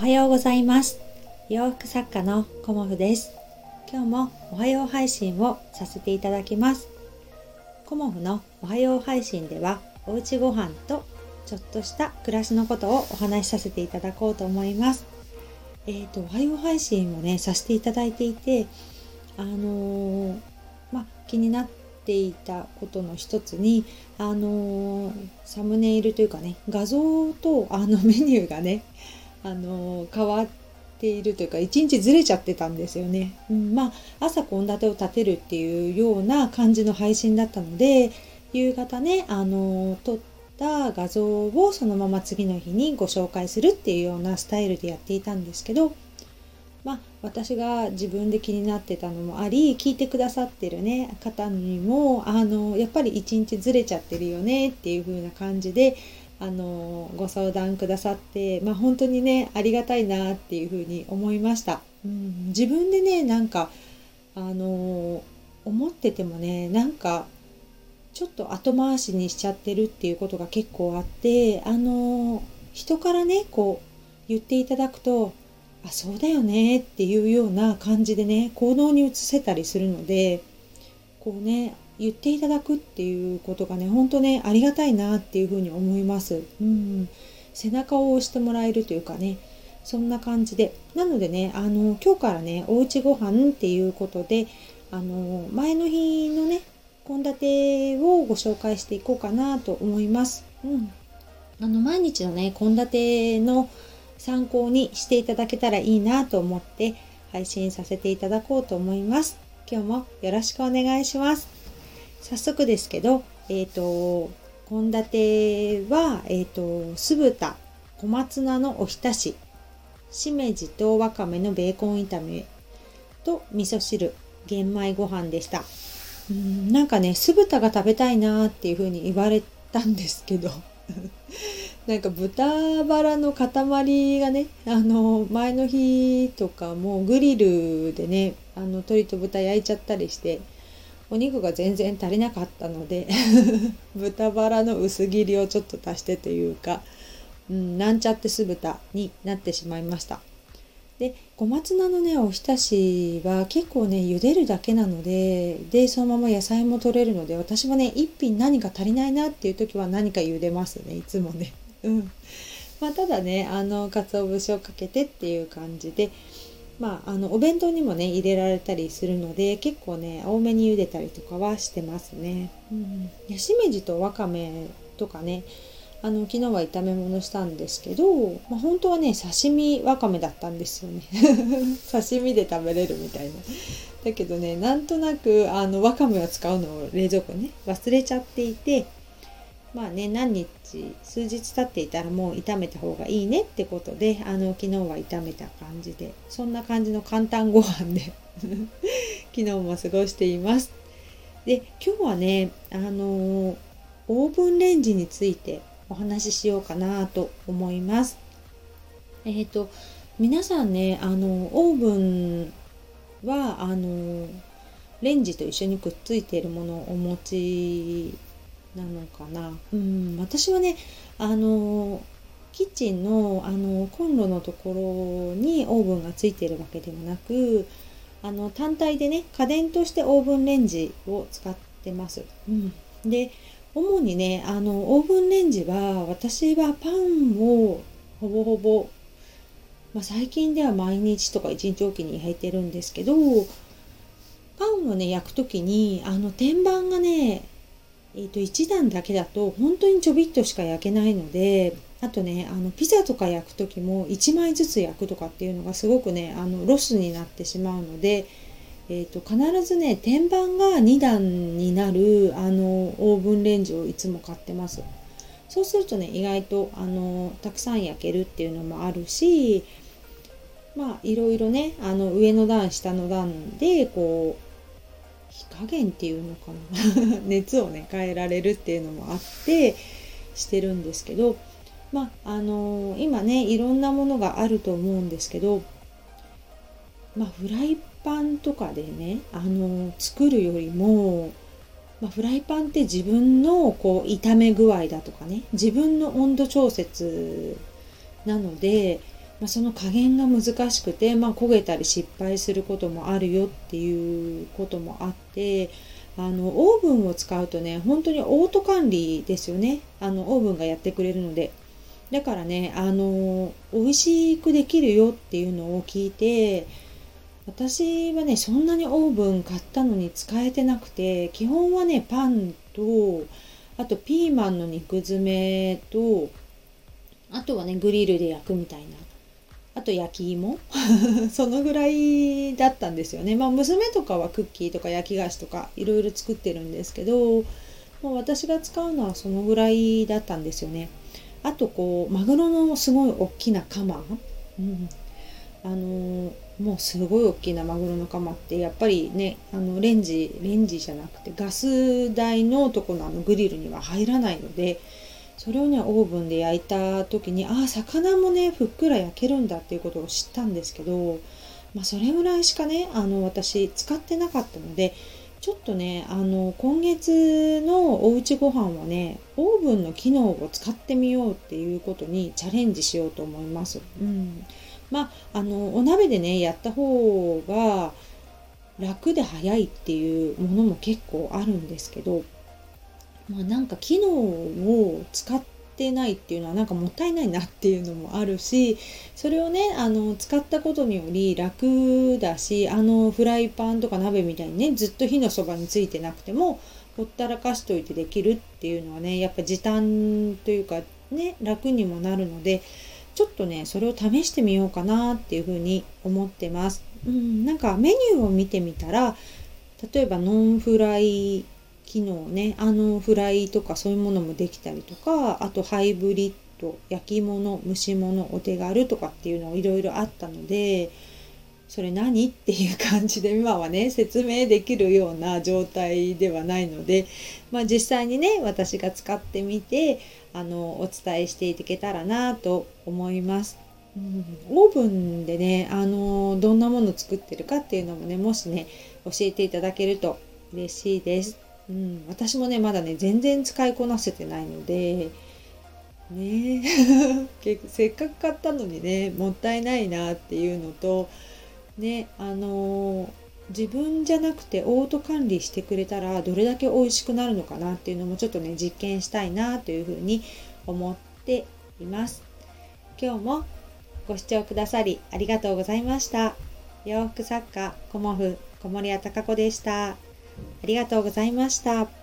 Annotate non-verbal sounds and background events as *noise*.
はようございます。洋服作家のコモフです。今日もおはよう配信をさせていただきます。コモフのおはよう配信ではおうちご飯とちょっとした暮らしのことをお話しさせていただこうと思います。えーと、おはよう配信をねさせていただいていてあのー、ま気になっていたことの一つにあのー、サムネイルというかね画像とあのメニューがねあの変わっているというか一日ずれちゃってたんですよね。うん、まあ朝献立を立てるっていうような感じの配信だったので夕方ねあの撮った画像をそのまま次の日にご紹介するっていうようなスタイルでやっていたんですけどまあ、私が自分で気になってたのもあり聞いてくださってるね方にもあのやっぱり一日ずれちゃってるよねっていう風な感じであのご相談くださって、まあ、本当にねありがたいなっていう風に思いました。うん、自分でねなんかあの思っててもねなんかちょっと後回しにしちゃってるっていうことが結構あってあの人からねこう言っていただくとあそうだよねっていうような感じでね行動に移せたりするのでこうね言っていただくっていうことがねほんとねありがたいなっていうふうに思います。うん背中を押してもらえるというかねそんな感じでなのでねあの今日からねおうちご飯っていうことであの前の日のね献立をご紹介していこうかなと思います。うん、あの毎日のね献立の参考にしていただけたらいいなと思って配信させていただこうと思います。今日もよろしくお願いします。早速ですけど、えっ、ー、と、献立は、えっ、ー、と、酢豚、小松菜のおひたし、しめじとわかめのベーコン炒めと味噌汁、玄米ご飯でした。うんなんかね、酢豚が食べたいなっていう風に言われたんですけど *laughs* なんか豚バラの塊がねあの前の日とかもグリルでねあの鶏と豚焼いちゃったりしてお肉が全然足りなかったので *laughs* 豚バラの薄切りをちょっと足してというか、うん、なんちゃって酢豚になってしまいました。で小松菜のねおひたしは結構ね茹でるだけなのででそのまま野菜も取れるので私もね一品何か足りないなっていう時は何か茹でますねいつもね。うん。まあ、ただねあの鰹節をかけてっていう感じでまあ、あのお弁当にもね入れられたりするので結構ね多めに茹でたりとかはしてますね。うん、やしめじとわかめとかねあの昨日は炒め物したんですけど、まあ、本当はね刺身わかめだったんですよね。*laughs* 刺身で食べれるみたいな。だけどねなんとなくあのわかめを使うのを冷蔵庫ね忘れちゃっていてまあね何日数日経っていたらもう炒めた方がいいねってことであの昨日は炒めた感じでそんな感じの簡単ご飯で *laughs* 昨日も過ごしています。で今日はねあのオーブンレンジについてお話ししようかなと思います。えっ、ー、と皆さんねあのオーブンはあのレンジと一緒にくっついているものをお持ちなのかな。うん、私はね、あの、キッチンのあのコンロのところにオーブンがついてるわけではなく、あの単体でね、家電としてオーブンレンジを使ってます。うん、で、主にね、あのオーブンレンジは私はパンをほぼほぼ、まあ、最近では毎日とか一日おきに焼いてるんですけど、パンをね焼く時にあの天板がねえー、と1段だけだと本当にちょびっとしか焼けないのであとねあのピザとか焼く時も1枚ずつ焼くとかっていうのがすごくねあのロスになってしまうので、えーと、必ずね天板が2段になるあのオーブンレンジをいつも買ってます。そうするとね意外とあのたくさん焼けるっていうのもあるしまあいろいろねあの上の段下の段でこう火加減っていうのかな？*laughs* 熱をね変えられるっていうのもあってしてるんですけどまああのー、今ねいろんなものがあると思うんですけどまあフライパンとかでねあのー、作るよりもまあ、フライパンって自分のこう炒め具合だとかね自分の温度調節なのでまあ、その加減が難しくて、まあ、焦げたり失敗することもあるよっていうこともあってあのオーブンを使うとね本当にオート管理ですよね。あのオーブンがやってくれるので。だからねあの美味しくできるよっていうのを聞いて私はねそんなにオーブン買ったのに使えてなくて基本はねパンとあとピーマンの肉詰めとあとはねグリルで焼くみたいなあと焼き芋？*laughs* そのぐらいだったんですよね。まあ娘とかはクッキーとか焼き菓子とかいろいろ作ってるんですけど、もう私が使うのはそのぐらいだったんですよね。あとこうマグロのすごい大きなカマ、うん、あのもうすごい大きなマグロのカマってやっぱりねあのレンジレンジじゃなくてガス台のとこのあのグリルには入らないのでそれをねオーブンで焼いた時にああ魚もねふっくら焼けるんだっていうことを知ったんですけど、まあ、それぐらいしかねあの私使ってなかったのでちょっとねあの今月のおうちご飯はねオーブンの機能を使ってみようっていうことにチャレンジしようと思います。うん、まああのお鍋でねやった方が楽で早いっていうものも結構あるんですけどまあ、なんか機能を使ってないっていうのはなんかもったいないなっていうのもあるしそれをねあの使ったことにより楽だしあのフライパンとか鍋みたいにねずっと火のそばについてなくてもほったらかしといてできるっていうのはねやっぱ時短というかね楽にもなるのでちょっとねそれを試してみようかなっていうふうに思ってます。うん、なんかメニューを見てみたら例えばノンフライ機能ねあのフライとかそういうものもできたりとかあとハイブリッド焼き物蒸し物お手軽とかっていうのいろいろあったのでそれ何っていう感じで今はね説明できるような状態ではないので、まあ、実際にね私が使ってみてあのお伝えしていけたらなと思います。うん、オーブンでねあのどんなもの作ってるかっていうのもねもしね教えていただけると嬉しいです。うん、私もねまだね全然使いこなせてないのでね *laughs* せっかく買ったのにねもったいないなっていうのとねあのー、自分じゃなくてオート管理してくれたらどれだけ美味しくなるのかなっていうのもちょっとね実験したいなというふうに思っています今日もご視聴くださりありがとうございました洋服作家コモフ小森屋隆子でした。ありがとうございました。